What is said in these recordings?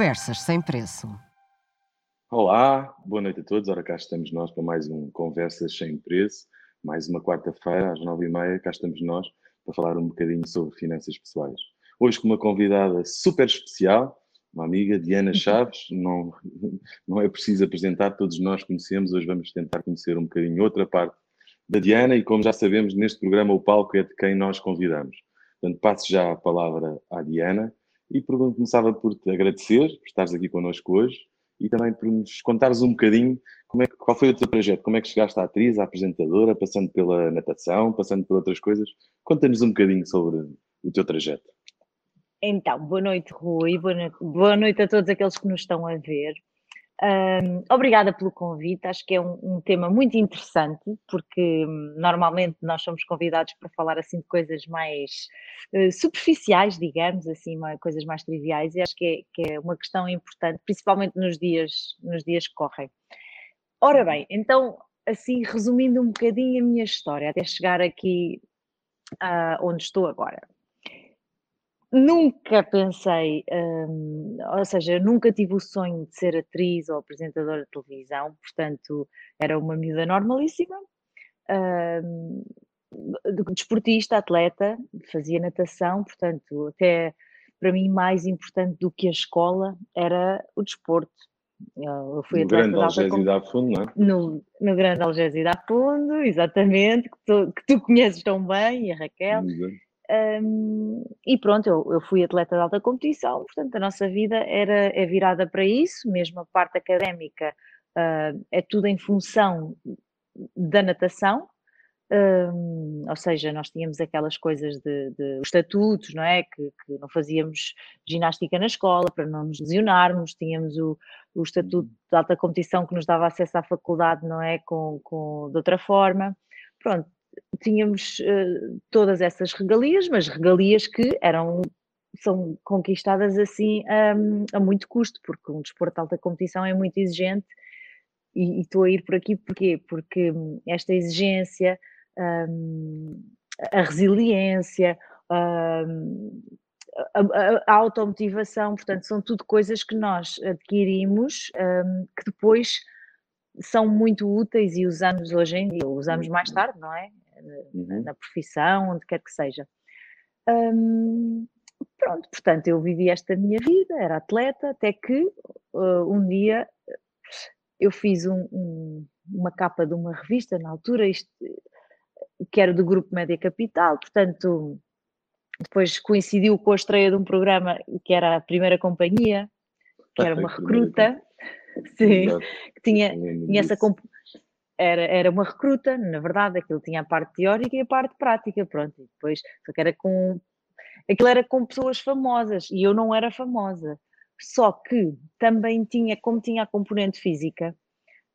Conversas sem preço. Olá, boa noite a todos. Ora, cá estamos nós para mais um Conversas sem preço. Mais uma quarta-feira, às nove e meia, cá estamos nós para falar um bocadinho sobre finanças pessoais. Hoje com uma convidada super especial, uma amiga, Diana Chaves. Não, não é preciso apresentar, todos nós conhecemos. Hoje vamos tentar conhecer um bocadinho outra parte da Diana e, como já sabemos, neste programa o palco é de quem nós convidamos. Portanto, passo já a palavra à Diana e começava por te agradecer por estares aqui connosco hoje e também por nos contares um bocadinho como é, qual foi o teu projeto, como é que chegaste à atriz, à apresentadora, passando pela natação, passando por outras coisas. Conta-nos um bocadinho sobre o teu trajeto. Então, boa noite, Rui, boa noite a todos aqueles que nos estão a ver. Um, obrigada pelo convite, acho que é um, um, tema muito interessante, porque hum, normalmente nós somos convidados para falar assim de coisas mais uh, superficiais, digamos assim, coisas mais triviais, e acho que é, que é, uma questão importante, principalmente nos dias, nos dias que correm. Ora bem, então, assim, resumindo um bocadinho a minha história, até chegar aqui uh, onde estou agora nunca pensei, um, ou seja, nunca tive o sonho de ser atriz ou apresentadora de televisão, portanto, era uma miúda normalíssima. Um, desportista, atleta, fazia natação, portanto, até para mim mais importante do que a escola era o desporto. Eu fui no grande Algésio da Fundo, não é? No, no grande Algésio da Fundo, exatamente, que tu, que tu conheces tão bem, e a Raquel. Exato. Um, e pronto, eu, eu, fui atleta de alta competição, portanto a nossa vida era, é virada para isso, mesmo a parte académica uh, é tudo em função da natação, um, ou seja, nós tínhamos aquelas coisas de, de estatutos, não é? Que, que, não fazíamos ginástica na escola para não nos lesionarmos, tínhamos o, o estatuto de alta competição que nos dava acesso à faculdade, não é? Com, com, de outra forma. Pronto, tínhamos uh, todas essas regalias, mas regalias que eram são conquistadas assim um, a muito custo, porque um desporto de alta competição é muito exigente e, estou a ir por aqui porquê? Porque esta exigência, um, a resiliência, um, a, a, a, automotivação, portanto, são tudo coisas que nós adquirimos hum, que depois são muito úteis e usamos hoje em dia, usamos mais uhum. tarde, não é? Uhum. na profissão, onde quer que seja. Pronto, portanto, eu vivi esta minha vida, era atleta, até que uh, um dia eu fiz um, um, uma capa de uma revista, na altura, isto, que era do Grupo Média Capital, portanto, depois coincidiu com a estreia de um programa que era a primeira companhia, que era uma recruta, sim, que tinha, tinha essa, era, era uma recruta, na verdade, aquilo tinha a parte teórica e a parte prática, pronto, e depois, só que era com, aquilo era com pessoas famosas, e eu não era famosa, só que também tinha, como tinha a componente física,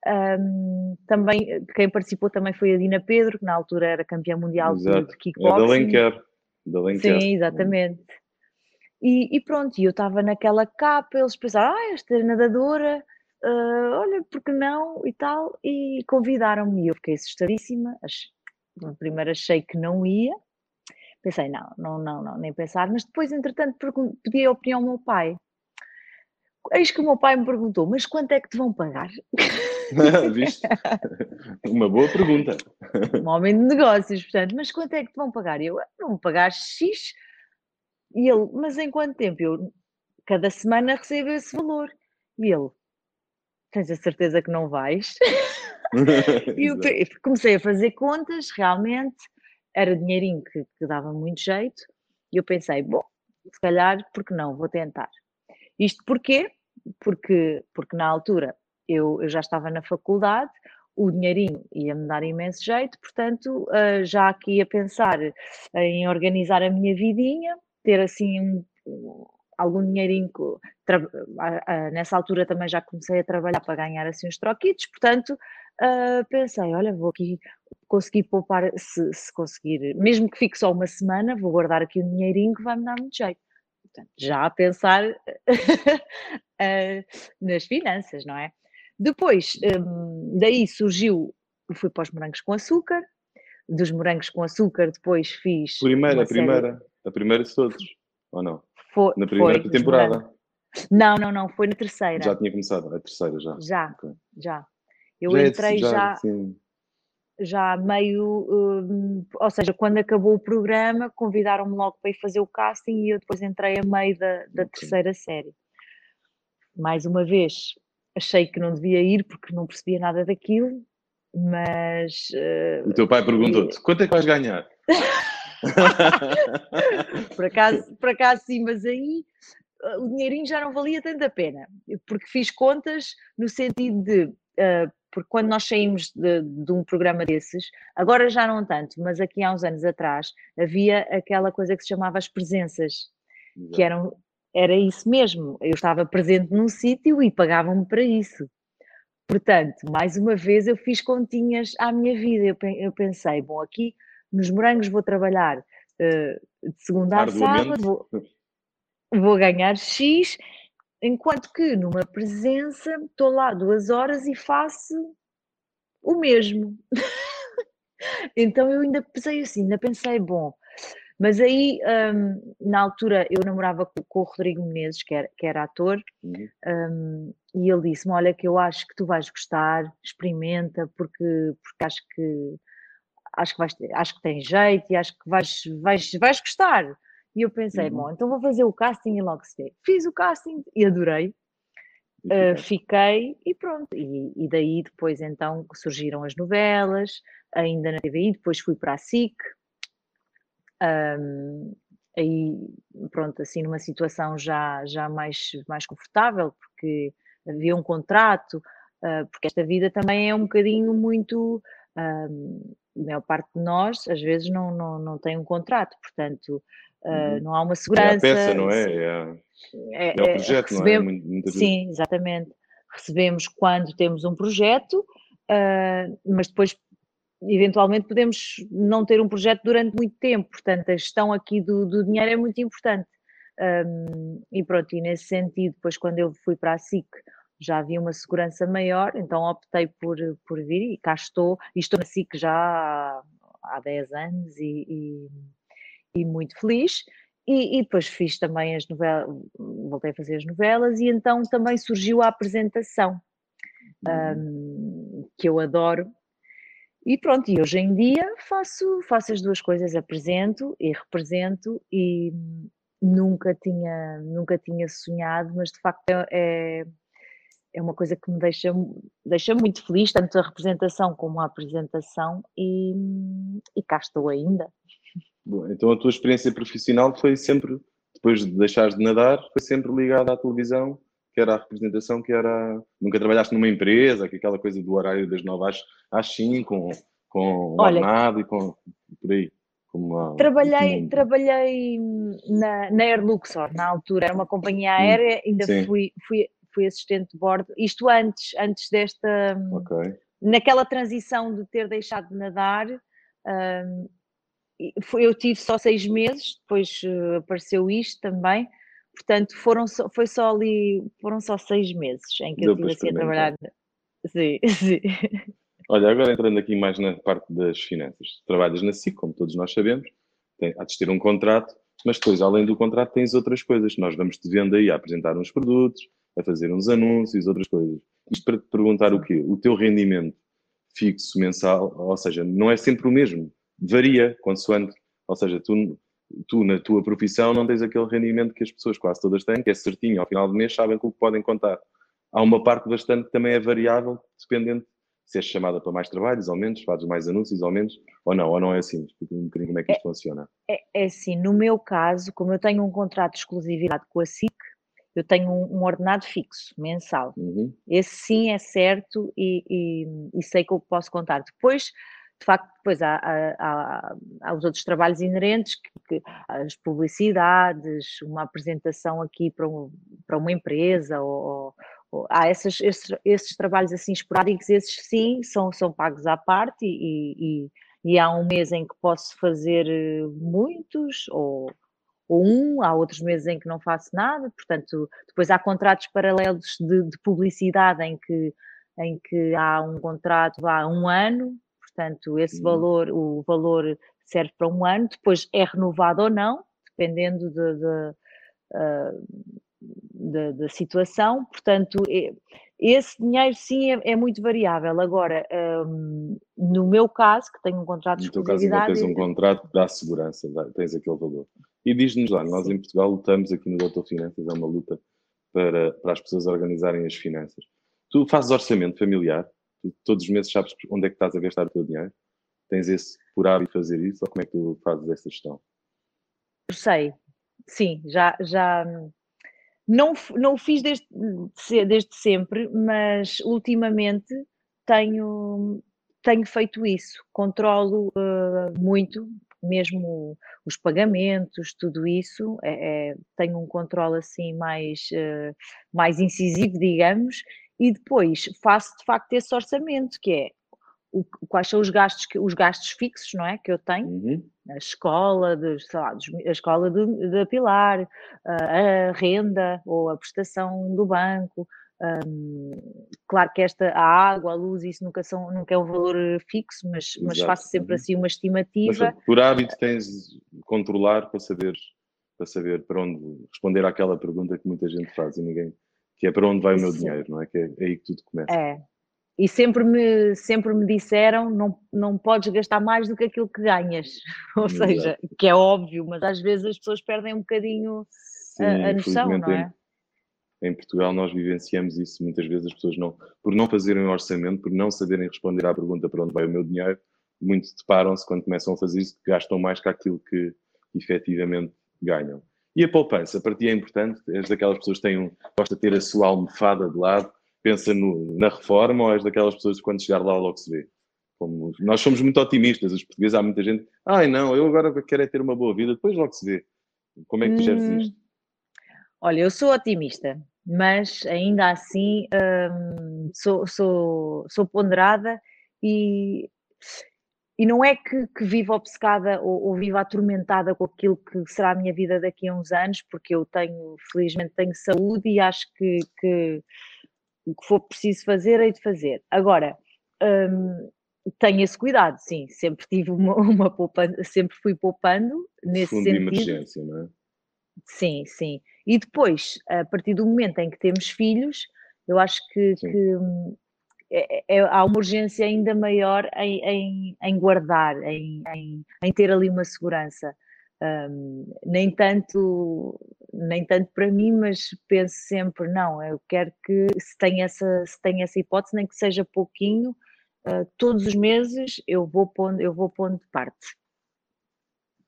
um, também, quem participou também foi a Dina Pedro, que na altura era campeã mundial Exato. de kickboxing. É da Lenker. Da Lenker. Sim, exatamente. E, e, pronto, eu estava naquela capa, eles pensaram, ah, esta nadadora uh, olha, porque não e tal, e convidaram-me e eu fiquei assustadíssima, primeiro achei que não ia, pensei, não, não, não, não, nem pensar, mas depois, entretanto, pedi a opinião ao meu pai. Eis que o meu pai me perguntou, mas quanto é que te vão pagar? Viste? Uma boa pergunta. Um homem de negócios, portanto, mas quanto é que te vão pagar? Eu, ah, vão pagar X. E ele, mas em quanto tempo? Eu, cada semana recebo esse valor. E ele, tens a certeza que não vais? e eu comecei a fazer contas, realmente, era dinheirinho que, que dava muito jeito, e eu pensei, bom, se calhar, porque não, vou tentar. Isto porquê? Porque, porque na altura eu, eu já estava na faculdade, o dinheirinho ia-me dar imenso jeito, portanto, uh, já aqui a pensar em organizar a minha vidinha, ter assim um, algum dinheirinho. Nessa altura também já comecei a trabalhar para ganhar assim uns troquitos, portanto uh, pensei, olha, vou aqui conseguir poupar, se, se, conseguir, mesmo que fique só uma semana, vou guardar aqui um dinheirinho que vai me dar muito jeito. Portanto, já a pensar uh, nas finanças, não é? Depois, um, daí surgiu, fui para os morangos com açúcar, dos morangos com açúcar depois fiz... Primeira, a primeira, série... a primeira de todos, ou não? Foi, Na primeira foi, temporada. Não, não, não, foi na terceira. Já tinha começado, a terceira já. Já, okay. já. Eu já é entrei é, já, já, já, meio, um, ou seja, quando acabou o programa, convidaram-me logo para ir fazer o casting e eu depois entrei a meio da, da okay. terceira série. Mais uma vez, achei que não devia ir porque não percebia nada daquilo, mas. Uh, o teu pai perguntou-te: quanto é que vais ganhar? por, acaso, por acaso sim, mas aí uh, o dinheirinho já não valia tanto a pena, porque fiz contas no sentido de. Uh, porque quando nós saímos de, de, um programa desses, agora já não tanto, mas aqui há uns anos atrás, havia aquela coisa que se chamava as presenças, Exato. que eram, era isso mesmo. Eu estava presente num sítio e pagavam-me para isso. Portanto, mais uma vez eu fiz continhas à minha vida. Eu, pensei, bom, aqui nos morangos vou trabalhar uh, de segunda a sábado, vou, vou ganhar X, enquanto que numa presença estou lá duas horas e faço o mesmo. então eu ainda pensei assim, ainda pensei, bom, mas aí, um, na altura, eu namorava com, com, o Rodrigo Menezes, que era, que era ator, uhum. um, e ele disse-me: Olha, que eu acho que tu vais gostar, experimenta, porque, porque acho que acho que, vais, acho que tem jeito e acho que vais, vais, vais gostar. E eu pensei: uhum. Bom, então vou fazer o casting e logo se vê. Fiz o casting e adorei. Uh, fiquei e pronto, e, e, daí depois então surgiram as novelas, ainda na TVI, depois fui para a SIC, um, aí, pronto, assim, numa situação já, já mais, mais confortável, porque havia um contrato, uh, porque esta vida também é um bocadinho muito. Um, a maior parte de nós, às vezes, não, não, não tem um contrato, portanto, uh, não há uma segurança. É a peça, não é? É, é, é o é, projeto, recebemos, não é? Muito, sim, exatamente. Recebemos quando temos um projeto, uh, mas depois eventualmente podemos não ter um projeto durante muito tempo, portanto a gestão aqui do, do dinheiro é muito importante. Um, e pronto, e nesse sentido, depois quando eu fui para a SIC já havia uma segurança maior, então optei por, por vir e cá estou, e estou na SIC já há, há 10 anos e, e, e muito feliz. E, e, depois fiz também as novelas, voltei a fazer as novelas e então também surgiu a apresentação, um, que eu adoro, e pronto, e hoje em dia faço, faço as duas coisas, apresento e represento e nunca tinha, nunca tinha sonhado, mas de facto é, é uma coisa que me deixa, deixa muito feliz, tanto a representação como a apresentação, e, e cá estou ainda. Bom, então a tua experiência profissional foi sempre, depois de deixares de nadar, foi sempre ligada à televisão que era a representação, que era. Nunca trabalhaste numa empresa, que aquela coisa do horário das 9 às, às 5, com, com ordenado e com por aí. Uma, trabalhei, trabalhei na, na Air Luxor, na altura, era uma companhia aérea, ainda fui, fui, fui assistente de bordo, isto antes, antes desta. Okay. Naquela transição de ter deixado de nadar, um, eu tive só seis meses, depois uh, apareceu isto também, Portanto, foram só, foi só ali, foram só seis meses em que Deu eu estive assim a trabalhar. Sim, sim. Olha, agora entrando aqui mais na parte das finanças. Trabalhas na SIC, como todos nós sabemos, tem, há de ter um contrato, mas depois, além do contrato, tens outras coisas. Nós vamos-te vendo aí a apresentar uns produtos, a fazer uns anúncios, outras coisas. Isto para te perguntar o quê? O teu rendimento fixo mensal, ou seja, não é sempre o mesmo, varia consoante, ou seja, tu tu, na tua profissão, não tens aquele rendimento que as pessoas quase todas têm, que é certinho, ao final do mês sabem com o que podem contar. Há uma parte bastante que também é variável, dependendo se és chamada para mais trabalhos ou menos, fazes mais anúncios ou menos, ou não, ou não é assim? Explica um bocadinho como é que isto é, funciona. É, é assim, no meu caso, como eu tenho um contrato de exclusividade com a SIC, eu tenho um, um ordenado fixo, mensal. Uhum. Esse sim é certo e, e, e sei que eu posso contar. Depois, de facto, depois há, há, há, os outros trabalhos inerentes, que, que, as publicidades, uma apresentação aqui para, um, para uma empresa, ou, ou há esses, esses, esses, trabalhos assim esporádicos, esses sim são, são pagos à parte e, e, e há um mês em que posso fazer eh, muitos, ou, ou um, há outros meses em que não faço nada, portanto, depois há contratos paralelos de, de publicidade em que, em que há um contrato há um ano, portanto, esse uhum. valor, o valor serve para um ano, depois é renovado ou não, dependendo de, de, uh, da, da situação, portanto, é, esse dinheiro sim é, é muito variável. Agora, um, no meu caso, que tenho um contrato de exclusividade... No teu caso, tens um contrato que dá segurança, tens aquele valor. E diz-nos lá, nós em Portugal lutamos aqui no Doutor Finanças, é uma luta para, para as pessoas organizarem as finanças. Tu fazes orçamento familiar, tu, todos os meses sabes onde é que estás a gastar o teu dinheiro? Tens esse por hábito fazer isso ou como é que tu fazes essa gestão? Sei, sim, já, já não, não o fiz desde, desde sempre, mas ultimamente tenho, tenho feito isso. Controlo uh, muito, mesmo os pagamentos, tudo isso. É, é, tenho um controle assim mais, uh, mais incisivo, digamos, e depois faço de facto esse orçamento, que é o, quais são os gastos, os gastos fixos, não é? Que eu tenho, uhum. a escola, de, lá, a escola de, de Pilar, a, a renda ou a prestação do banco. Um, claro que esta, a água, a luz, isso nunca, são, nunca é um valor fixo, mas, mas faço sempre uhum. assim uma estimativa. Mas, por hábito tens de controlar para saber, para saber para onde responder àquela pergunta que muita gente faz e ninguém, que é para onde vai o meu Sim. dinheiro, não é? Que é, é aí que tudo começa. É, e sempre me, sempre me disseram não, não podes gastar mais do que aquilo que ganhas. Ou Exato. seja, que é óbvio, mas às vezes as pessoas perdem um bocadinho Sim, a, a noção, não é? Em, Portugal nós vivenciamos isso, muitas vezes as pessoas não, por não fazerem um orçamento, por não saberem responder à pergunta para onde vai o meu dinheiro, muito deparam-se quando começam a fazer isso que gastam mais que aquilo que efetivamente ganham. E a poupança, para ti é importante? És daquelas pessoas que têm um, gosta de ter a sua almofada de lado pensa no, na reforma ou és daquelas pessoas que quando chegar lá logo se vê? Como, nós somos muito otimistas, os portugueses, há muita gente, ai não, eu agora quero é ter uma boa vida, depois logo se vê. Como é que tu geres hum, isto? Olha, eu sou otimista, mas ainda assim hum, sou, sou, sou ponderada e, e não é que, que vivo obcecada ou, ou vivo atormentada com aquilo que será a minha vida daqui a uns anos, porque eu tenho, felizmente tenho saúde e acho que, que o que for preciso fazer, hei de fazer. Agora, hum, tenho esse cuidado, sim, sempre tive uma, uma poupança, sempre fui poupando nesse Fundo sentido. de emergência, não é? Sim, sim. E depois, a partir do momento em que temos filhos, eu acho que, que hum, é, é, há uma urgência ainda maior em, em, em guardar, em, em, ter ali uma segurança. Um, nem tanto nem tanto para mim, mas penso sempre, não, eu quero que se tenha essa, se tenha essa hipótese, nem que seja pouquinho, uh, todos os meses eu vou pondo, eu vou pondo de parte.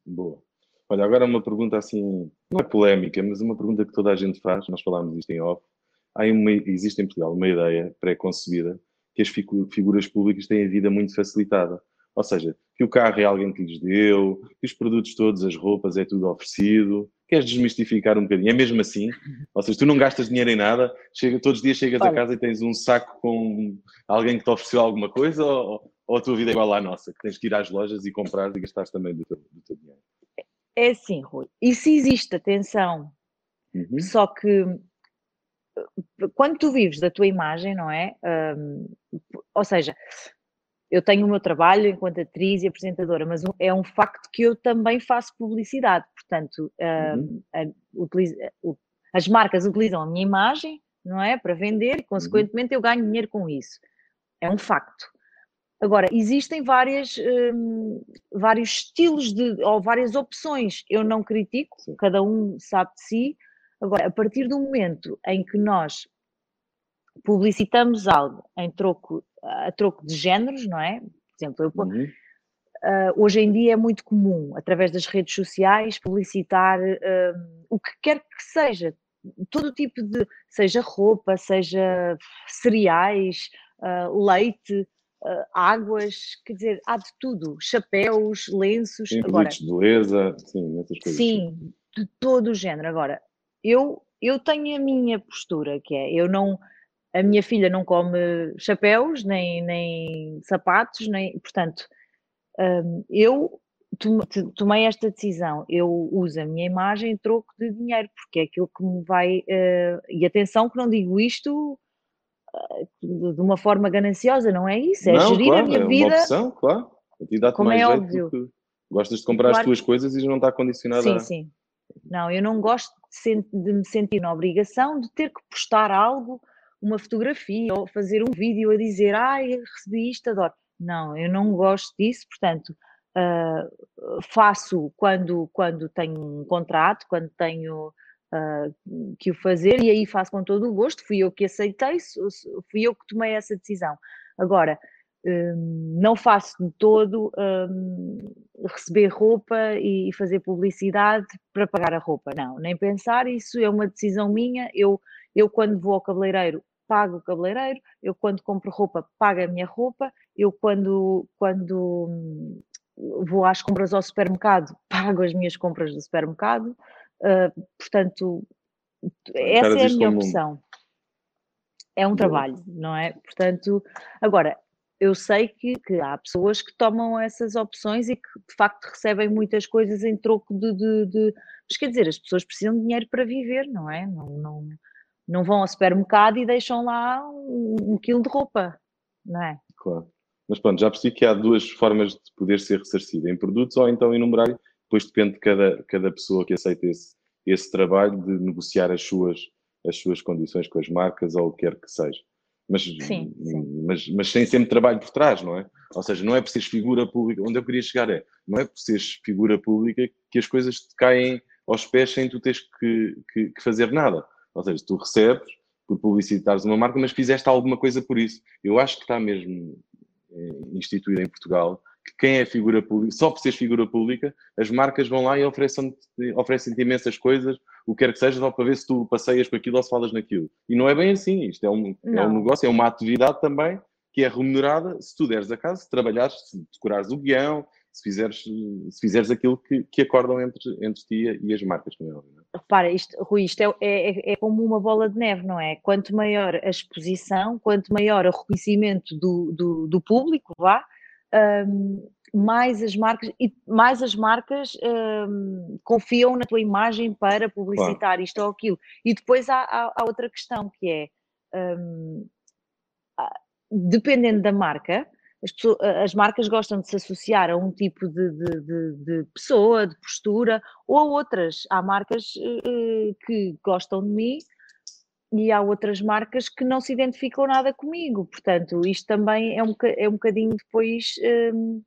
Boa. Olha, agora uma pergunta assim, não é polémica, mas uma pergunta que toda a gente faz, nós falámos isto em off. Há uma, existe em Portugal uma ideia pré-concebida que as figuras públicas têm a vida muito facilitada. Ou seja, que o carro é alguém que lhes deu, que os produtos todos, as roupas, é tudo oferecido. Queres desmistificar um bocadinho? É mesmo assim? Ou seja, tu não gastas dinheiro em nada, chega, todos os dias chegas Olha. a casa e tens um saco com alguém que te ofereceu alguma coisa ou, ou a tua vida é igual à nossa, que tens que ir às lojas e comprar e gastar também do teu, do teu dinheiro? É assim, Rui. Isso existe, atenção. Uhum. Só que quando tu vives da tua imagem, não é? Um, ou seja, eu tenho o meu trabalho enquanto atriz e apresentadora, mas é um facto que eu também faço publicidade, portanto, uhum. a, a, as marcas utilizam a minha imagem, não é, para vender e, uhum. consequentemente, eu ganho dinheiro com isso. É um facto. Agora, existem várias, um, vários estilos de, ou várias opções. Eu não critico, cada um sabe de si. Agora, a partir do momento em que nós publicitamos algo em troco, a troco de géneros, não é? Por exemplo, eu, uhum. uh, hoje em dia é muito comum, através das redes sociais, publicitar uh, o que quer que seja, todo tipo de, seja roupa, seja cereais, uh, leite, águas, quer dizer, há de tudo, chapéus, lenços. Sim, agora, de beleza, sim, essas coisas. Sim, de todo o género. Agora, eu, eu tenho a minha postura, que é, eu não a minha filha não come chapéus, nem, nem sapatos, nem, portanto, um, eu tomei esta decisão, eu uso a minha imagem em troco de dinheiro, porque é aquilo que me vai, uh, e atenção que não digo isto uh, de uma forma gananciosa, não é isso, é não, gerir claro, a minha é vida. Uma opção, claro. A ti dá-te mais é óbvio. Gostas de comprar claro. as tuas coisas e não está condicionada sim, a... Sim, Não, eu não gosto de de me sentir na obrigação de ter que postar algo, uma fotografia ou fazer um vídeo a dizer ai, recebi isto, adoro. Não, eu não gosto disso, portanto, uh, faço quando, quando tenho um contrato, quando tenho uh, que o fazer, e aí faço com todo o gosto, fui eu que aceitei, fui eu que tomei essa decisão. Agora, um, não faço de todo um, receber roupa e fazer publicidade para pagar a roupa, não, nem pensar, isso é uma decisão minha, eu, eu quando vou ao cabeleireiro pago o cabeleireiro, eu quando compro roupa pago a minha roupa, eu quando, quando hum, vou às compras ao supermercado pago as minhas compras do supermercado, uh, portanto, essa é a minha opção. É um trabalho, não é? Portanto, agora, eu sei que, que, há pessoas que tomam essas opções e que de facto recebem muitas coisas em troco de, de, de... Mas quer dizer, as pessoas precisam de dinheiro para viver, não é? Não, não, não vão ao supermercado e deixam lá um, um quilo de roupa, não é? Claro. Mas pronto, já percebi que há duas formas de poder ser ressarcido, em produtos ou então em numerário, depois depende de cada, cada pessoa que aceita esse, esse trabalho de negociar as suas, as suas condições com as marcas ou o que quer que seja. Mas, sim, sim. Mas, mas sem sempre trabalho por trás, não é? Ou seja, não é por seres figura pública, onde eu queria chegar é, não é por seres figura pública que as coisas te caem aos pés sem tu teres que, que, que fazer nada. Ou seja, tu recebes por publicitares uma marca, mas fizeste alguma coisa por isso. Eu acho que está mesmo eh, instituído em Portugal quem é figura pública, só por seres figura pública, as marcas vão lá e oferecem-te oferecem imensas coisas, o que quer que seja, só para ver se tu passeias por aquilo ou se falas naquilo. E não é bem assim, isto é um, é um negócio, é uma atividade também que é remunerada se tu deres a casa, se trabalhares, se decorares o guião, se fizeres, se fizeres aquilo que, que acordam entre, entre ti e as marcas, não é? Repara, isto, Rui, isto é, é, é, como uma bola de neve, não é? Quanto maior a exposição, quanto maior o reconhecimento do, do, do público, vá, um, mais as marcas e mais as marcas um, confiam na tua imagem para publicitar claro. isto ou aquilo. E depois há, há, há outra questão que é um, dependendo da marca, as, pessoas, as, marcas gostam de se associar a um tipo de, de, de, de pessoa, de postura, ou a outras. Há marcas uh, que gostam de mim e há outras marcas que não se identificam nada comigo. Portanto, isto também é um, é um bocadinho depois. Um,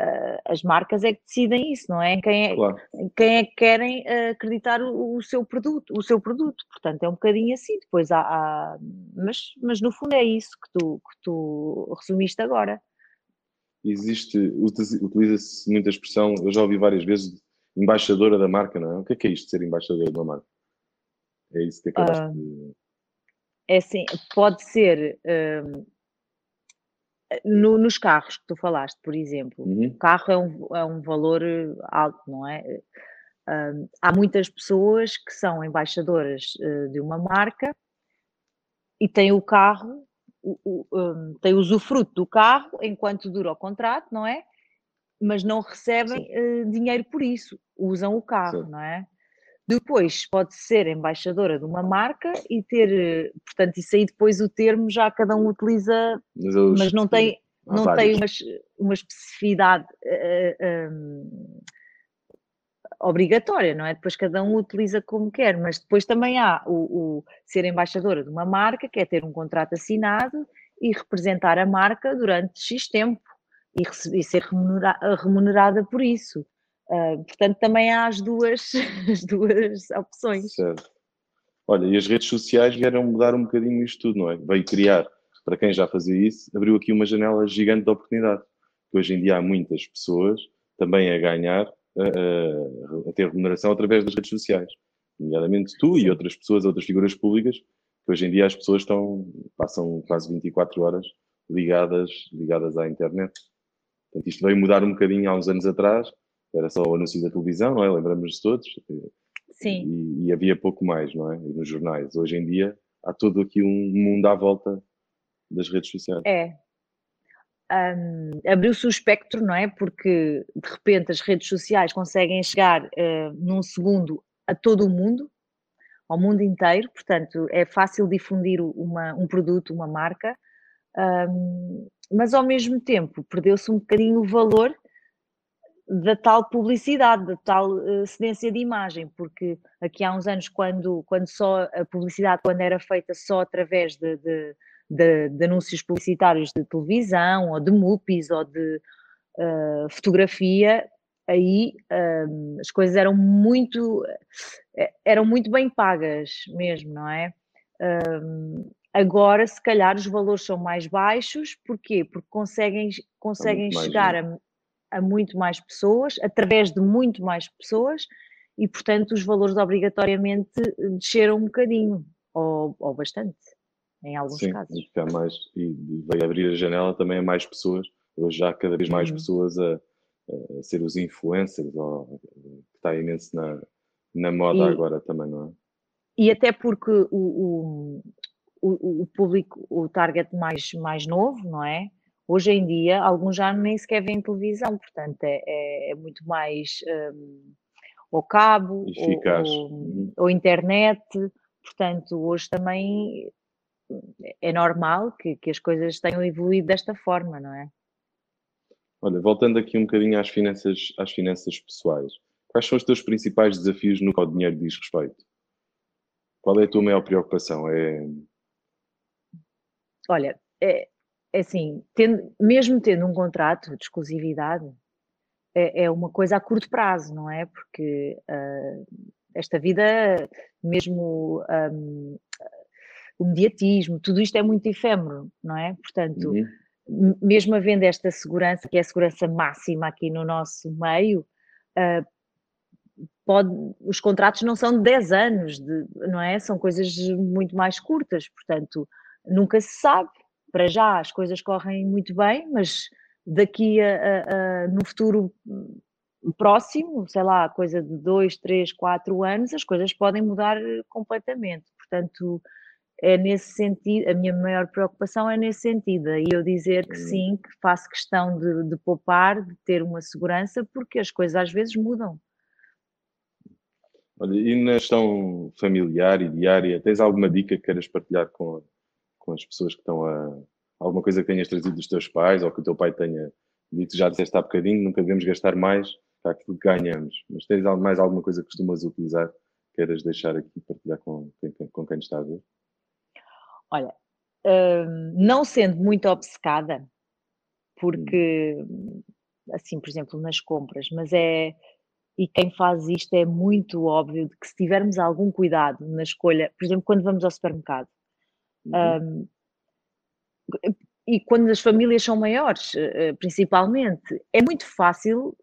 uh, as marcas é que decidem isso, não é? Quem é, claro. quem é que querem uh, acreditar o, o, seu produto, o seu produto. Portanto, é um bocadinho assim. Depois há, há mas, mas no fundo é isso que tu, que tu resumiste agora. Existe, utiliza-se muita expressão, eu já ouvi várias vezes, embaixadora da marca, não é? O que é que é isto de ser embaixadora de uma marca? É isso que acabaste uh, de... É assim, pode ser... Uh, no, nos carros que tu falaste, por exemplo, uhum. o carro é um, é um valor alto, não é? Uh, há muitas pessoas que são embaixadoras uh, de uma marca e têm o carro, o, o, um, têm usufruto do carro enquanto dura o contrato, não é? Mas não recebem uh, dinheiro por isso, usam o carro, Sim. não é? Depois pode ser embaixadora de uma marca e ter, eh, portanto, isso aí depois o termo já cada um utiliza, mas, mas não tem, não tem uma, uma especificidade uh, um, obrigatória, não é? Depois cada um utiliza como quer, mas depois também há o, o ser embaixadora de uma marca, que é ter um contrato assinado e representar a marca durante X tempo e, ser remunerada por isso. Uh, portanto, também há as duas, as duas opções. Certo. Olha, e as redes sociais vieram mudar um bocadinho isto tudo, não é? Veio criar, para quem já fazia isso, abriu aqui uma janela gigante de oportunidade. Hoje em dia há muitas pessoas também a ganhar, a, a ter remuneração através das redes sociais. Nomeadamente tu e outras pessoas, outras figuras públicas, que hoje em dia as pessoas estão, passam quase 24 horas ligadas, ligadas à internet. Portanto, isto veio mudar um bocadinho há uns anos atrás, era só o anúncio da televisão, não é? Lembramos de todos. Sim. E, e, havia pouco mais, não é? E nos jornais. Hoje em dia há todo aqui um mundo à volta das redes sociais. É. Um, Abriu-se o espectro, não é? Porque de repente as redes sociais conseguem chegar uh, num segundo a todo o mundo, ao mundo inteiro, portanto é fácil difundir uma, um produto, uma marca, um, mas ao mesmo tempo perdeu-se um bocadinho o valor da tal publicidade, da tal uh, cedência de imagem, porque aqui há uns anos, quando, quando só a publicidade, quando era feita só através de, de, de, de anúncios publicitários de televisão, ou de MUPIs, ou de uh, fotografia, aí uh, as coisas eram muito, eram muito bem pagas mesmo, não é? agora, se calhar, os valores são mais baixos, porquê? Porque conseguem, conseguem chegar a a muito mais pessoas, através de muito mais pessoas, e portanto os valores obrigatoriamente desceram um bocadinho, ou, ou bastante, em alguns Sim, casos. E, mais, e veio abrir a janela também a mais pessoas, hoje já há cada vez mais uhum. pessoas a, a, ser os influencers, ou, que está imenso na, na moda e, agora também, não é? E até porque o, o, o, o público, o target mais, mais novo, não é? Hoje em dia, alguns já nem sequer veem televisão, portanto, é, é, é muito mais um, ou cabo, ou, ou, uhum. ou, internet. Portanto, hoje também é normal que, que as coisas tenham evoluído desta forma, não é? Olha, voltando aqui um bocadinho às finanças, às finanças pessoais, quais são os teus principais desafios no que ao dinheiro diz respeito? Qual é a tua maior preocupação? É... Olha, é assim, tendo, mesmo tendo um contrato de exclusividade, é, é, uma coisa a curto prazo, não é? Porque uh, esta vida, mesmo um, o mediatismo, tudo isto é muito efêmero, não é? Portanto, uhum. mesmo havendo esta segurança, que é a segurança máxima aqui no nosso meio, uh, pode, os contratos não são de 10 anos, de, não é? São coisas muito mais curtas, portanto, nunca se sabe para já as coisas correm muito bem, mas daqui a, a, a, no futuro próximo, sei lá, coisa de dois, três, quatro anos, as coisas podem mudar completamente. Portanto, é nesse sentido, a minha maior preocupação é nesse sentido, e eu dizer que sim, que faço questão de, de poupar, de ter uma segurança, porque as coisas às vezes mudam. Olha, e na gestão familiar e diária, tens alguma dica que queiras partilhar com, com as pessoas que estão a. Alguma coisa que tenhas trazido dos teus pais ou que o teu pai tenha dito, já disseste há bocadinho, nunca devemos gastar mais que aquilo que ganhamos. Mas tens mais alguma coisa que costumas utilizar, queiras deixar aqui partilhar com, com quem está a ver? Olha, hum, não sendo muito obcecada, porque, hum. assim, por exemplo, nas compras, mas é. E quem faz isto é muito óbvio de que se tivermos algum cuidado na escolha, por exemplo, quando vamos ao supermercado, Uhum. Um, e quando as famílias são maiores, eh, principalmente, é muito fácil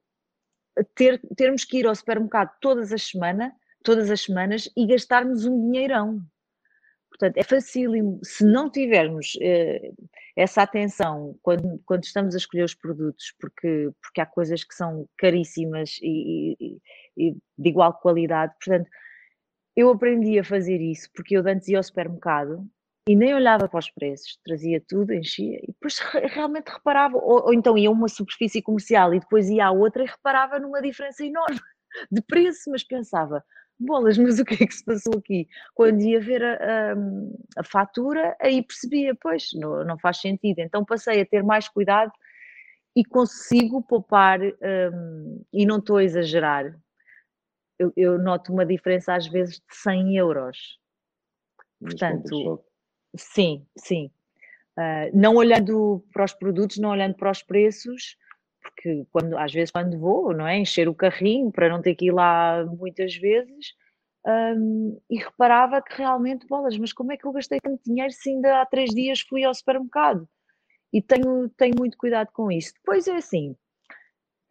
ter, termos que ir ao supermercado todas as semanas, todas as semanas e gastarmos um dinheirão. Portanto, é fácil, se não tivermos eh, essa atenção quando, quando estamos a escolher os produtos, porque, porque há coisas que são caríssimas e, e, e de igual qualidade. Portanto, eu aprendi a fazer isso porque eu antes ia ao supermercado e nem olhava para os preços, trazia tudo, enchia e depois realmente reparava, ou, ou, então ia a uma superfície comercial e depois ia à outra e reparava numa diferença enorme de preço, mas pensava, bolas, mas o que é que se passou aqui? Quando ia ver a, a, a fatura, aí percebia, pois, não, não faz sentido. Então passei a ter mais cuidado e consigo poupar, um, e não estou a exagerar, eu, eu, noto uma diferença às vezes de 100 euros. Portanto, Sim, sim. Uh, não olhando para os produtos, não olhando para os preços, porque quando, às vezes quando vou, não é? Encher o carrinho para não ter que ir lá muitas vezes, um, e reparava que realmente, bolas, mas como é que eu gastei tanto dinheiro se ainda há três dias fui ao supermercado? E tenho, tenho muito cuidado com isso. Depois é assim,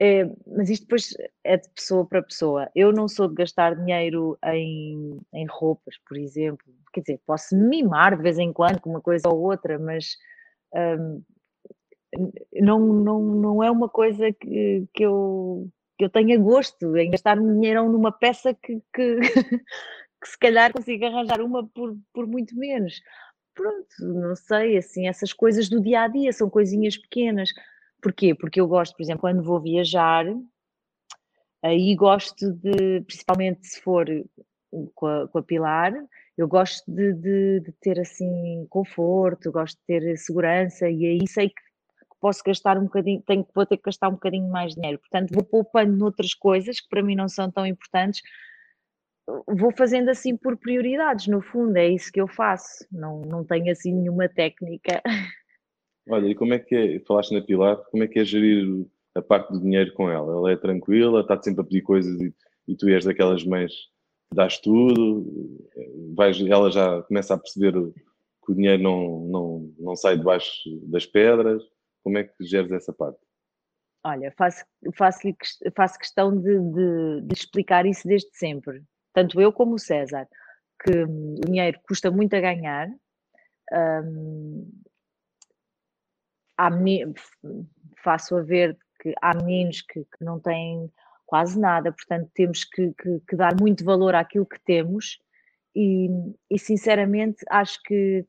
é, mas isto depois é de pessoa para pessoa. Eu não sou de gastar dinheiro em, em roupas, por exemplo. Quer dizer, posso mimar de vez em quando com uma coisa ou outra, mas hum, não, não, não é uma coisa que, que, eu, que eu tenha gosto em gastar dinheiro numa peça que, que, que se calhar consigo arranjar uma por, por muito menos. Pronto, não sei, assim, essas coisas do dia a dia são coisinhas pequenas Porquê? Porque eu gosto, por exemplo, quando vou viajar, aí gosto de, principalmente se for com a, com a Pilar, eu gosto de, de, de, ter assim conforto, gosto de ter segurança e aí sei que posso gastar um bocadinho, tenho, vou ter que gastar um bocadinho mais dinheiro. Portanto, vou poupando noutras coisas que para mim não são tão importantes, vou fazendo assim por prioridades, no fundo, é isso que eu faço. Não, não tenho assim nenhuma técnica. Olha, e como é que é, falaste na Pilar, como é que é gerir a parte do dinheiro com ela? Ela é tranquila, está sempre a pedir coisas e, e tu és daquelas mães que dás tudo, vais, ela já começa a perceber que o dinheiro não, não, não sai debaixo das pedras. Como é que geres essa parte? Olha, faço, faço, faço questão de, de, de explicar isso desde sempre tanto eu como o César, que o dinheiro custa muito a ganhar. Um, há faço a ver que há meninos que, que, não têm quase nada, portanto temos que, que, que dar muito valor àquilo que temos e, e sinceramente acho que,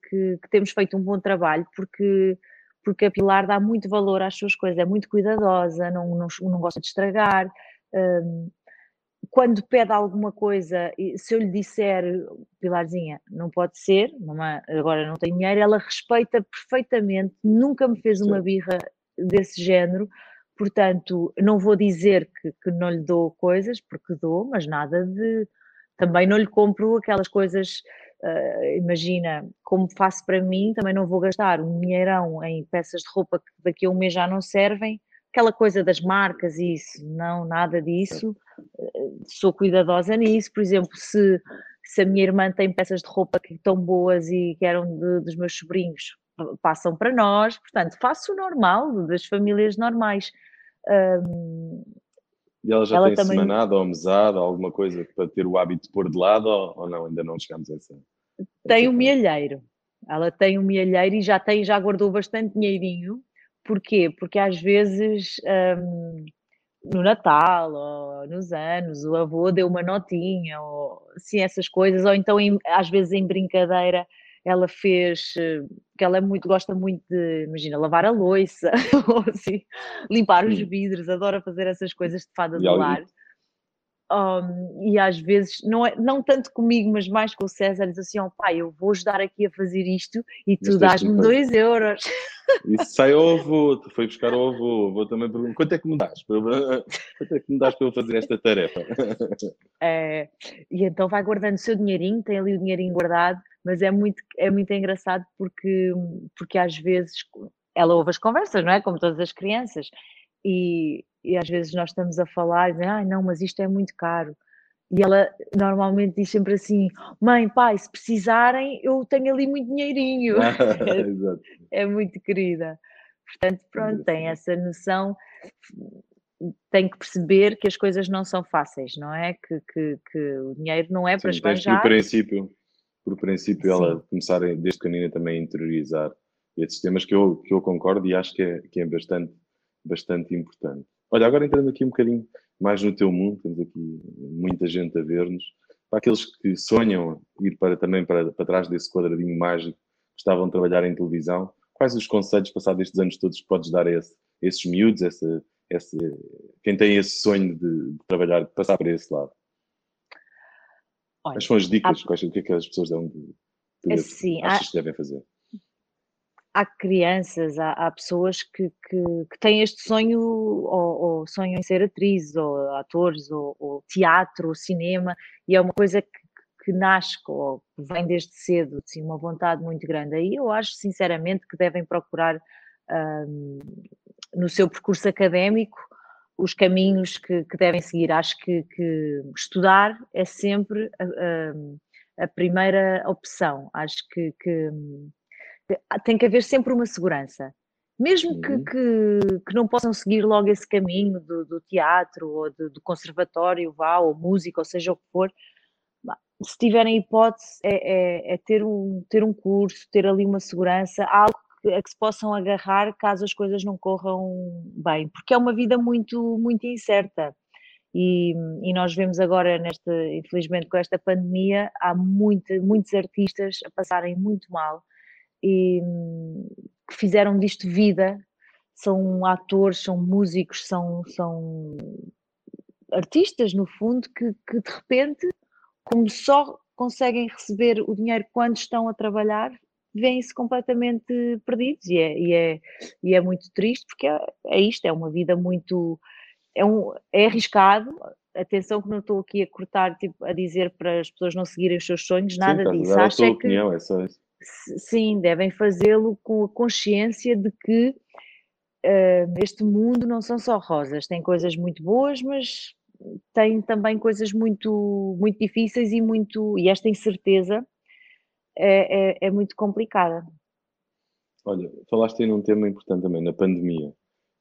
temos feito um bom trabalho porque, porque a Pilar dá muito valor às suas coisas, é muito cuidadosa, não, não, não gosta de estragar. Um, quando pede alguma coisa, se eu lhe disser, Pilarzinha, não pode ser, mamãe, agora não tenho dinheiro, ela respeita perfeitamente, nunca me fez uma birra desse género, portanto, não vou dizer que, que não lhe dou coisas, porque dou, mas nada de. Também não lhe compro aquelas coisas, uh, imagina, como faço para mim, também não vou gastar um dinheirão em peças de roupa que daqui a um mês já não servem, aquela coisa das marcas e isso, não, nada disso. Eh, sou cuidadosa nisso. Por exemplo, se, se a minha irmã tem peças de roupa que estão boas e que eram de, dos meus sobrinhos, passam para nós. Portanto, faço o normal, das famílias normais. E ela já ela tem também... semanada ou mesada, alguma coisa para ter o hábito de pôr de lado ou, ou não? Ainda não chegamos a essa. Tem o um mielheiro. Ela tem um mielheiro e já tem, já guardou bastante dinheirinho Porquê? Porque às vezes um, no Natal ou nos anos o avô deu uma notinha ou assim essas coisas, ou então em, às vezes em brincadeira ela fez, que ela é muito, gosta muito de, imagina, lavar a louça, ou assim, limpar os vidros, adora fazer essas coisas de fada do lar. Um, e às vezes, não, é, não tanto comigo, mas mais com o César, diz assim: oh, pai, eu vou ajudar aqui a fazer isto e tu dás-me dois euros. Isso sai avô, tu foi buscar avô, vou também perguntar: quanto é que me dás? Quanto é que me dás para eu fazer esta tarefa? É, e então vai guardando o seu dinheirinho, tem ali o dinheirinho guardado, mas é muito, é muito engraçado porque, porque às vezes ela ouve as conversas, não é? Como todas as crianças, e, e às vezes nós estamos a falar e dizem, ah, não, mas isto é muito caro. E ela normalmente diz sempre assim: mãe, pai, se precisarem, eu tenho ali muito dinheirinho. é, é muito querida. Portanto, pronto, tem essa noção, tem que perceber que as coisas não são fáceis, não é? Que, que, que o dinheiro não é para Sim, esbanjar. Por princípio, por princípio ela começar desde pequenina também a interiorizar esses temas que eu, que eu concordo e acho que é, que é bastante bastante importante. Olha, agora entrando aqui um bocadinho mais no teu mundo, temos aqui muita gente a ver-nos. Para aqueles que sonham ir para, também para, para trás desse quadradinho mágico, gostavam de trabalhar em televisão, quais os conselhos passados estes anos todos que podes dar a, esse, esses miúdos, esse, esse, quem tem esse sonho de, de trabalhar, de passar para esse lado? Olha, Quais são as dicas? Há... Quais, o que é que as pessoas dão de, de, assim, achas há... que devem fazer? Há crianças, há, há pessoas que, que, que, têm este sonho, ou, ou, sonham em ser atrizes, ou atores, ou, ou, teatro, ou cinema, e é uma coisa que, que nasce, ou vem desde cedo, assim, uma vontade muito grande. Aí eu acho, sinceramente, que devem procurar um, no seu percurso académico os caminhos que, que devem seguir. Acho que, que, estudar é sempre a, a, a primeira opção. Acho que, que tem que haver sempre uma segurança. Mesmo que, que, que, não possam seguir logo esse caminho do, do teatro ou do, do, conservatório, vá, ou música, ou seja o que for, se tiverem hipótese, é, é, é, ter, um, ter um curso, ter ali uma segurança, algo que, a que se possam agarrar caso as coisas não corram bem, porque é uma vida muito, muito incerta. E, e, nós vemos agora, nesta, infelizmente, com esta pandemia, há muito, muitos artistas a passarem muito mal e que fizeram disto vida, são atores, são músicos, são, são artistas, no fundo, que, que de repente, como só conseguem receber o dinheiro quando estão a trabalhar, vêm-se completamente perdidos e é, e, é, e é muito triste porque é, é isto, é uma vida muito. É, um, é arriscado, atenção que não estou aqui a cortar, tipo, a dizer para as pessoas não seguirem os seus sonhos, nada sim, disso. Acho é opinião, que, é só isso. Sim, devem fazê-lo com a consciência de que uh, este mundo não são só rosas, tem coisas muito boas, mas tem também coisas muito, muito difíceis e muito e esta incerteza é, é, é muito complicada. Olha, falaste aí num tema importante também, na pandemia,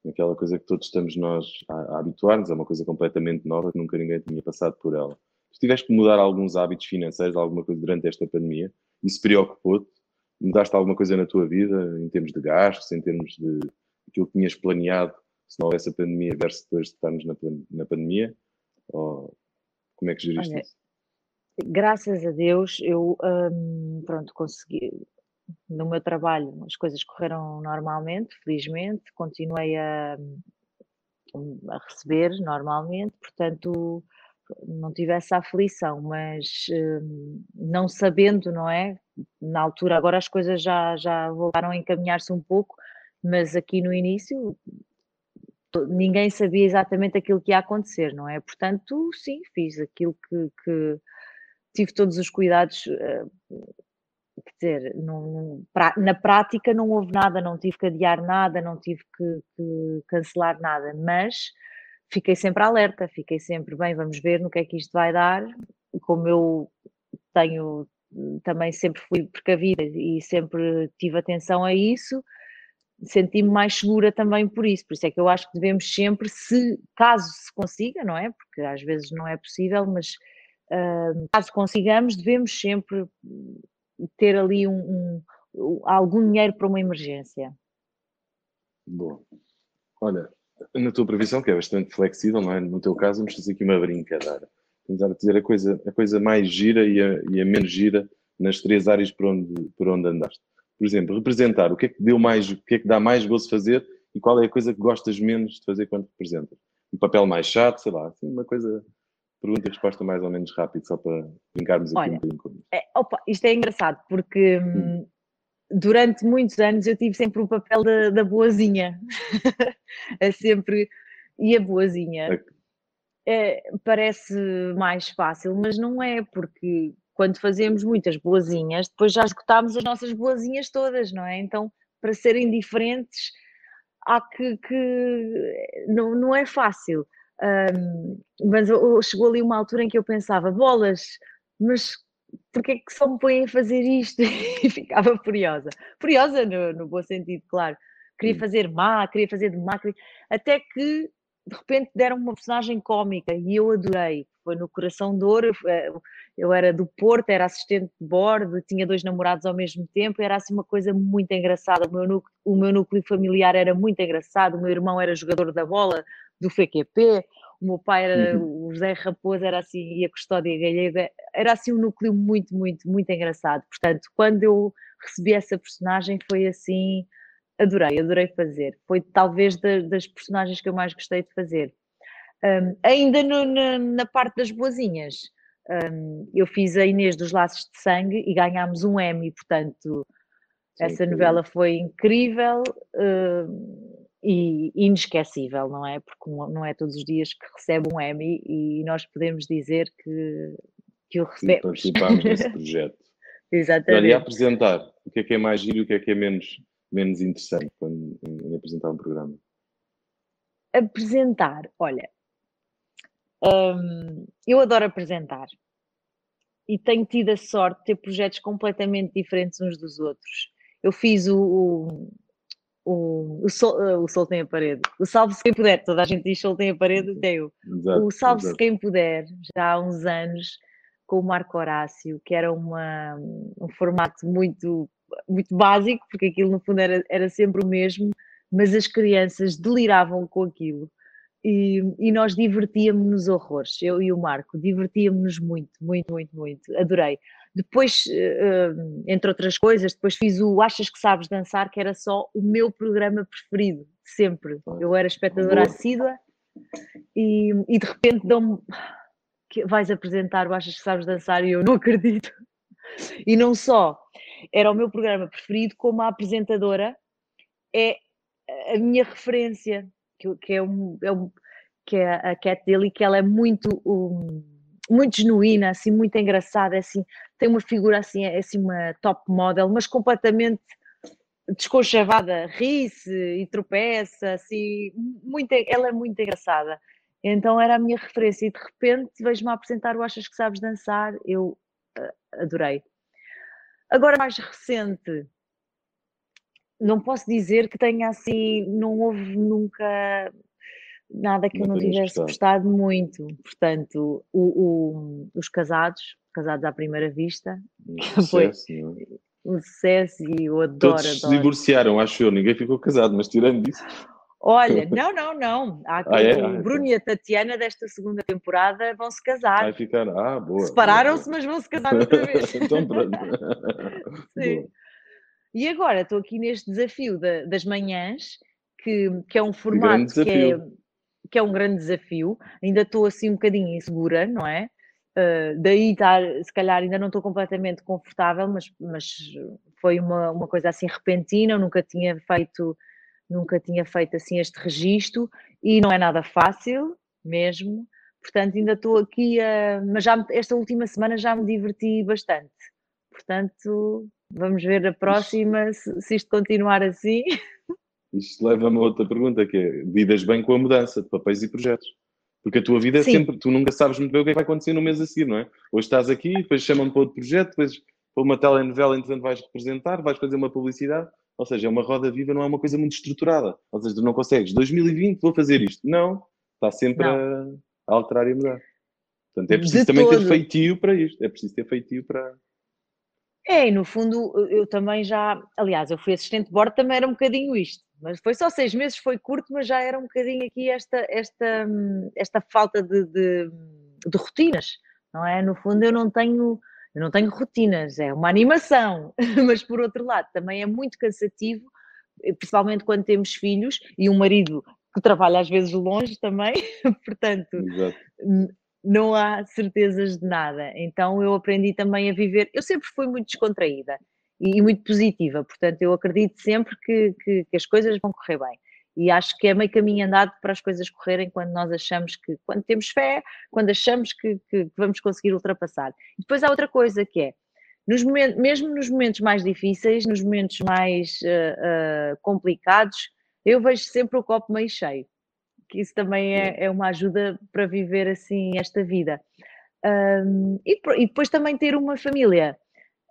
naquela coisa que todos estamos nós a, a habituar-nos, é uma coisa completamente nova que nunca ninguém tinha passado por ela. Se tiveste que mudar alguns hábitos financeiros, alguma coisa durante esta pandemia, isso preocupou-te? Mudaste alguma coisa na tua vida, em termos de gastos, em termos de aquilo que tinhas planeado, se não houvesse a pandemia versus depois de estarmos na, na pandemia? Ou como é que geriste Olha, isso? Graças a Deus, eu hum, pronto, consegui. No meu trabalho, as coisas correram normalmente, felizmente, continuei a, a receber normalmente, portanto, não tive essa aflição, mas hum, não sabendo, não é? Na altura, agora as coisas já, já voltaram a encaminhar-se um pouco, mas aqui no início ninguém sabia exatamente aquilo que ia acontecer, não é? Portanto, sim, fiz aquilo que, que tive todos os cuidados, eh, quer dizer, não, na prática não houve nada, não tive que adiar nada, não tive que, que, cancelar nada, mas fiquei sempre alerta, fiquei sempre, bem, vamos ver no que é que isto vai dar, como eu tenho, também sempre fui precavida e sempre tive atenção a isso, senti-me mais segura também por isso. Por isso é que eu acho que devemos sempre, se caso se consiga, não é? Porque às vezes não é possível, mas uh, caso consigamos, devemos sempre ter ali um, um, algum dinheiro para uma emergência. Bom, olha, na tua previsão, que é bastante flexível, não é? No teu caso, vamos fazer aqui uma brincadeira. Tentar dizer a coisa, a coisa mais gira e a, e a menos gira nas três áreas por onde, por onde andaste por exemplo, representar, o que é que deu mais, o que é que dá mais gozo fazer e qual é a coisa que gostas menos de fazer quando representas? Um papel mais chato, sei lá, assim, uma coisa, pergunta e resposta mais ou menos rápido, só para brincarmos aqui Olha, um bocadinho com isso. É, opa, isto é engraçado, porque hum. Durante muitos anos eu tive sempre o papel da, da boazinha. é sempre, e a boazinha. É. É, parece mais fácil, mas não é, porque quando fazemos muitas boazinhas, depois já esgotámos as nossas boazinhas todas, não é? Então, para serem diferentes, há que. que não, não é fácil. Um, mas chegou ali uma altura em que eu pensava, bolas, mas porquê é que só me põem a fazer isto? e ficava furiosa. Furiosa no, no bom sentido, claro. Queria fazer má, queria fazer de má, queria... até que de repente deram uma personagem cómica e eu adorei. Foi no Coração de Ouro, eh, eu era do Porto, era assistente de bordo, tinha dois namorados ao mesmo tempo, era assim uma coisa muito engraçada. O meu núcleo, o meu núcleo familiar era muito engraçado, o meu irmão era jogador da bola do FQP, o meu pai era uhum. o José Raposo, era assim, e a Custódia Gallega, era assim um núcleo muito, muito, muito engraçado. Portanto, quando eu recebi essa personagem foi assim adorei, adorei fazer. Foi talvez da, das personagens que eu mais gostei de fazer. Um, ainda no, na, na, parte das boazinhas, um, eu fiz a Inês dos Laços de Sangue e ganhámos um Emmy, portanto, Sim, essa novela foi incrível uh, e inesquecível, não é? Porque não é todos os dias que recebe um Emmy e nós podemos dizer que, que o recebemos. Participámos desse projeto. Exatamente. E apresentar, o que é que é mais giro e o que é que é menos menos interessante quando, em, apresentar um programa? Apresentar, olha, hum, eu adoro apresentar e tenho tido a sorte de ter projetos completamente diferentes uns dos outros. Eu fiz o, o, o, o, sol, o Sol tem a parede, o Salve-se Quem Puder, toda a gente diz Sol tem a parede, até eu. Exato, o Salve-se Quem Puder, já há uns anos, com o Marco Horácio, que era uma, um formato muito muito básico, porque aquilo no fundo era, era sempre o mesmo, mas as crianças deliravam com aquilo. E, e nós divertíamos-nos horrores, eu e o Marco, divertíamos-nos muito, muito, muito, muito, adorei. Depois, uh, entre outras coisas, depois fiz o Achas que Sabes Dançar, que era só o meu programa preferido, sempre. Eu era espectadora assídua e, e de repente dão-me vais apresentar o Achas que Sabes Dançar e eu não acredito. E não só, era o meu programa preferido, como a apresentadora é a minha referência, que, que é, um, é um, que é a Cat dele, que ela é muito, um, muito genuína, assim, muito engraçada, assim, tem uma figura assim, é assim uma top model, mas completamente desconchavada, ri-se e tropeça, assim, muito, ela é muito engraçada. Então era a minha referência e de repente vejo-me a apresentar o Achas que Sabes Dançar, eu uh, adorei. Agora mais recente, não posso dizer que tenha assim, não houve nunca nada que eu não tivesse gostado. muito. Portanto, o, o, os casados, casados à primeira vista, um sucesso, foi é? um sucesso e eu adoro. Todos adoro. se divorciaram, acho eu, ninguém ficou casado, mas tirando isso. Olha, não, não, não. Há ah, é? o Bruno e a Tatiana desta segunda temporada vão se casar. Vai ficar, ah, boa. Separaram-se, mas vão se casar outra vez. então pronto. Sim. Boa. E agora estou aqui neste desafio de, das manhãs, que, que é um formato que é, que é um grande desafio. Ainda estou assim um bocadinho insegura, não é? Uh, daí estar, se calhar ainda não estou completamente confortável, mas, mas foi uma, uma coisa assim repentina, eu nunca tinha feito, nunca tinha feito assim este registro e não é nada fácil mesmo, portanto ainda estou aqui a, mas já esta última semana já me diverti bastante, portanto Vamos ver a próxima se, se isto continuar assim. Isto leva-me a outra pergunta, que é, lidas bem com a mudança de papéis e projetos? Porque a tua vida é Sim. sempre, tu nunca sabes muito bem o que, é que vai acontecer no mês a seguir, não é? Hoje estás aqui, depois chamam-te para outro projeto, depois para uma telenovela, entretanto vais representar, vais fazer uma publicidade, ou seja, é uma roda viva, não é uma coisa muito estruturada. Ou seja, tu não consegues, 2020 vou fazer isto. Não, está sempre a, a, alterar e mudar. Portanto, é preciso de também todo. ter feitio para isto, é preciso ter feitio para, é, e no fundo eu também já, aliás, eu fui assistente de bordo, também era um bocadinho isto, mas foi só seis meses, foi curto, mas já era um bocadinho aqui esta, esta, esta falta de, de, de rotinas, não é? No fundo eu não tenho, eu não tenho rotinas, é uma animação, mas por outro lado também é muito cansativo, principalmente quando temos filhos e um marido que trabalha às vezes longe também, portanto, Exato não há certezas de nada. Então eu aprendi também a viver. Eu sempre fui muito descontraída e, muito positiva, portanto eu acredito sempre que, que, que, as coisas vão correr bem. E acho que é meio caminho andado para as coisas correrem quando nós achamos que, quando temos fé, quando achamos que, que vamos conseguir ultrapassar. E depois há outra coisa que é, nos momentos, mesmo nos momentos mais difíceis, nos momentos mais uh, uh, complicados, eu vejo sempre o copo meio cheio que isso também é, é uma ajuda para viver assim esta vida. Um, e, e, depois também ter uma família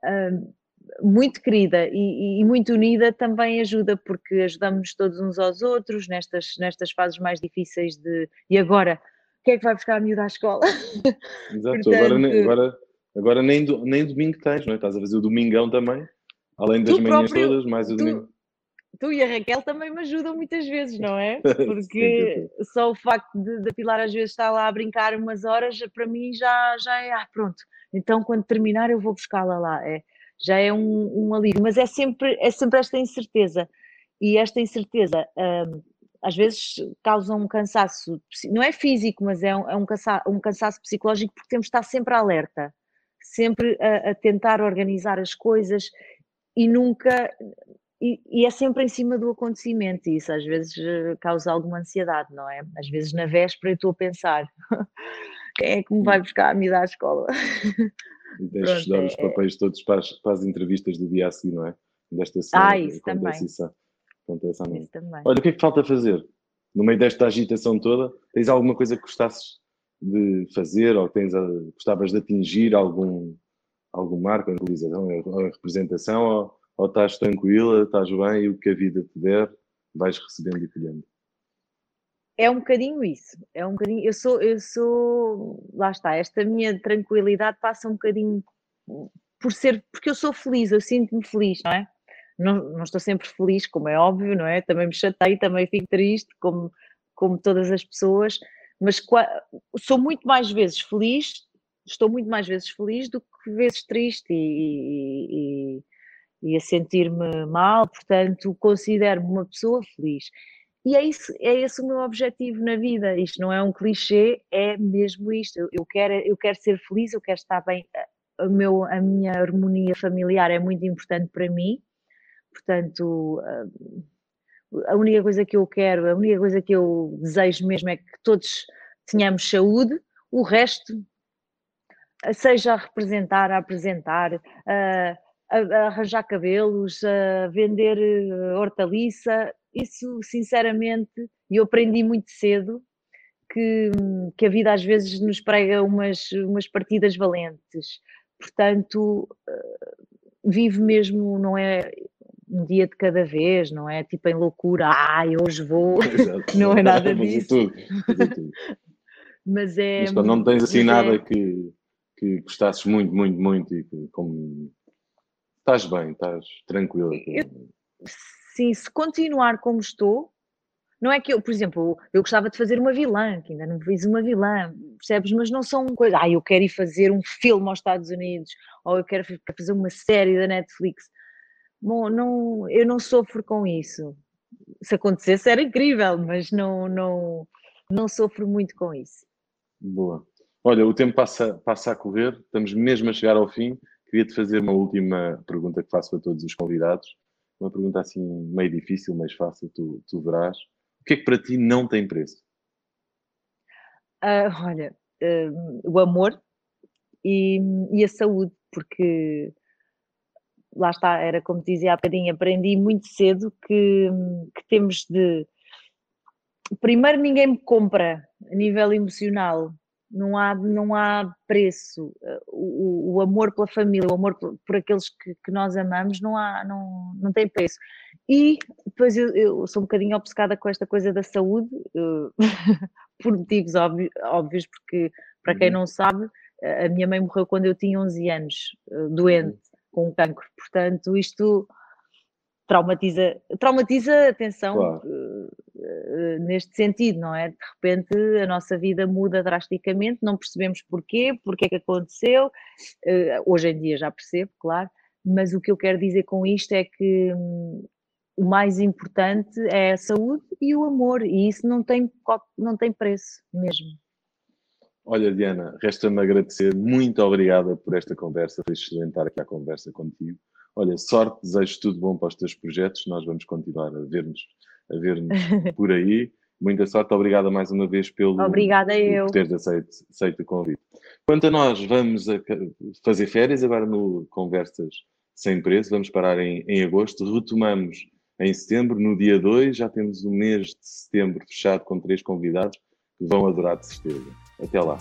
um, muito querida e, e, muito unida também ajuda, porque ajudamos todos uns aos outros nestas, nestas fases mais difíceis de e agora, o que é que vai buscar a miúda à escola? Exato, Portanto, agora, nem, agora, agora nem, do, nem domingo tens, não é? Estás a fazer o domingão também, além das manhãs próprio, todas, mais o domingo tu e a Raquel também me ajudam muitas vezes, não é? Porque Sim, só o facto de, de Pilar às vezes estar lá a brincar umas horas, para mim já, já é, ah, pronto, então quando terminar eu vou buscá-la lá. É, já é um, um, alívio, mas é sempre, é sempre esta incerteza. E esta incerteza hum, às vezes causa um cansaço, não é físico, mas é um, é um, cansaço, um cansaço psicológico porque temos de estar sempre alerta, sempre a, a tentar organizar as coisas e nunca e, e, é sempre em cima do acontecimento, e isso às vezes eh, causa alguma ansiedade, não é? Às vezes na véspera eu estou a pensar quem é que me vai buscar a me dar à escola? E deixa estudar é, os é. papéis todos para as, para as, entrevistas do dia a seguir, não é? Desta semana. Ah, isso também. Isso, acontece isso também. Olha, o que é que falta fazer? No meio desta agitação toda, tens alguma coisa que gostasses de fazer ou tens a, gostavas de atingir algum, algum marco, a realização, representação ou ou estás tranquila, estás bem e o que a vida te der, vais recebendo e colhendo. É um bocadinho isso, é um bocadinho, eu sou, eu sou, lá está, esta minha tranquilidade passa um bocadinho por ser, porque eu sou feliz, eu sinto-me feliz, não é? Não, não estou sempre feliz, como é óbvio, não é? Também me chatei, também fico triste, como, como todas as pessoas, mas sou muito mais vezes feliz, estou muito mais vezes feliz do que vezes triste e, e, e a sentir-me mal, portanto, considero-me uma pessoa feliz. E é, isso, é esse o meu objetivo na vida. Isto não é um clichê, é mesmo isto. Eu, quero, eu quero ser feliz, eu quero estar bem. o meu, a minha harmonia familiar é muito importante para mim, portanto, a única coisa que eu quero, a única coisa que eu desejo mesmo é que todos tenhamos saúde, o resto, seja a representar, a apresentar, a, a arranjar cabelos, a vender eh, hortaliça, isso sinceramente, eu aprendi muito cedo que, que a vida às vezes nos prega umas, umas partidas valentes. Portanto, eh, vive mesmo, não é um dia de cada vez, não é tipo em loucura, ai, hoje vou, Exato. não é nada disso. tudo, tudo. Mas é. Mas quando não tens assim nada é... que, que gostasses muito, muito, muito e que como estás bem, estás tranquila. Eu, sim, se continuar como estou, não é que eu, por exemplo, eu gostava de fazer uma vilã, que ainda não fiz uma vilã, percebes? Mas não são coisas, ah, eu quero ir fazer um filme aos Estados Unidos, ou eu quero fazer uma série da Netflix. Bom, não, eu não sofro com isso. Se acontecesse era incrível, mas não, não, não sofro muito com isso. Boa. Olha, o tempo passa, passa a correr, estamos mesmo a chegar ao fim. Queria-te fazer uma última pergunta que faço a todos os convidados. Uma pergunta assim meio difícil, mas fácil, tu, tu verás. O que é que para ti não tem preço? Uh, olha, uh, o amor e, e, a saúde, porque lá está, era como dizia há bocadinho, aprendi muito cedo que, que temos de. Primeiro, ninguém me compra a nível emocional, não há, não há preço. O, o, amor pela família, o amor por, por aqueles que, que, nós amamos, não, há, não, não tem preço. E depois eu, eu, sou um bocadinho obcecada com esta coisa da saúde, por motivos óbvios, óbvios, porque para quem uhum. não sabe, a minha mãe morreu quando eu tinha 11 anos, eh, doente, uhum. com um cancro. Portanto, isto traumatiza, traumatiza, atenção, claro. Uh, neste sentido, não é? De repente a nossa vida muda drasticamente, não percebemos porquê, porque é que aconteceu, uh, hoje em dia já percebo, claro, mas o que eu quero dizer com isto é que hum, o mais importante é a saúde e o amor, e isso não tem, não tem preço mesmo. Olha, Diana, resta-me agradecer. Muito obrigada por esta conversa. Foi excelente estar aqui à conversa contigo. Olha, sorte, desejo tudo bom para os teus projetos. Nós vamos continuar a ver-nos a ver por aí. Muita sorte, obrigada mais uma vez pelo Obrigada eu. por teres aceito, aceito o convite. Quanto a nós, vamos a fazer férias agora no Conversas Sem Preço, vamos parar em, em agosto, retomamos em setembro, no dia 2, já temos o mês de setembro fechado com três convidados que vão adorar de certeza. Até lá.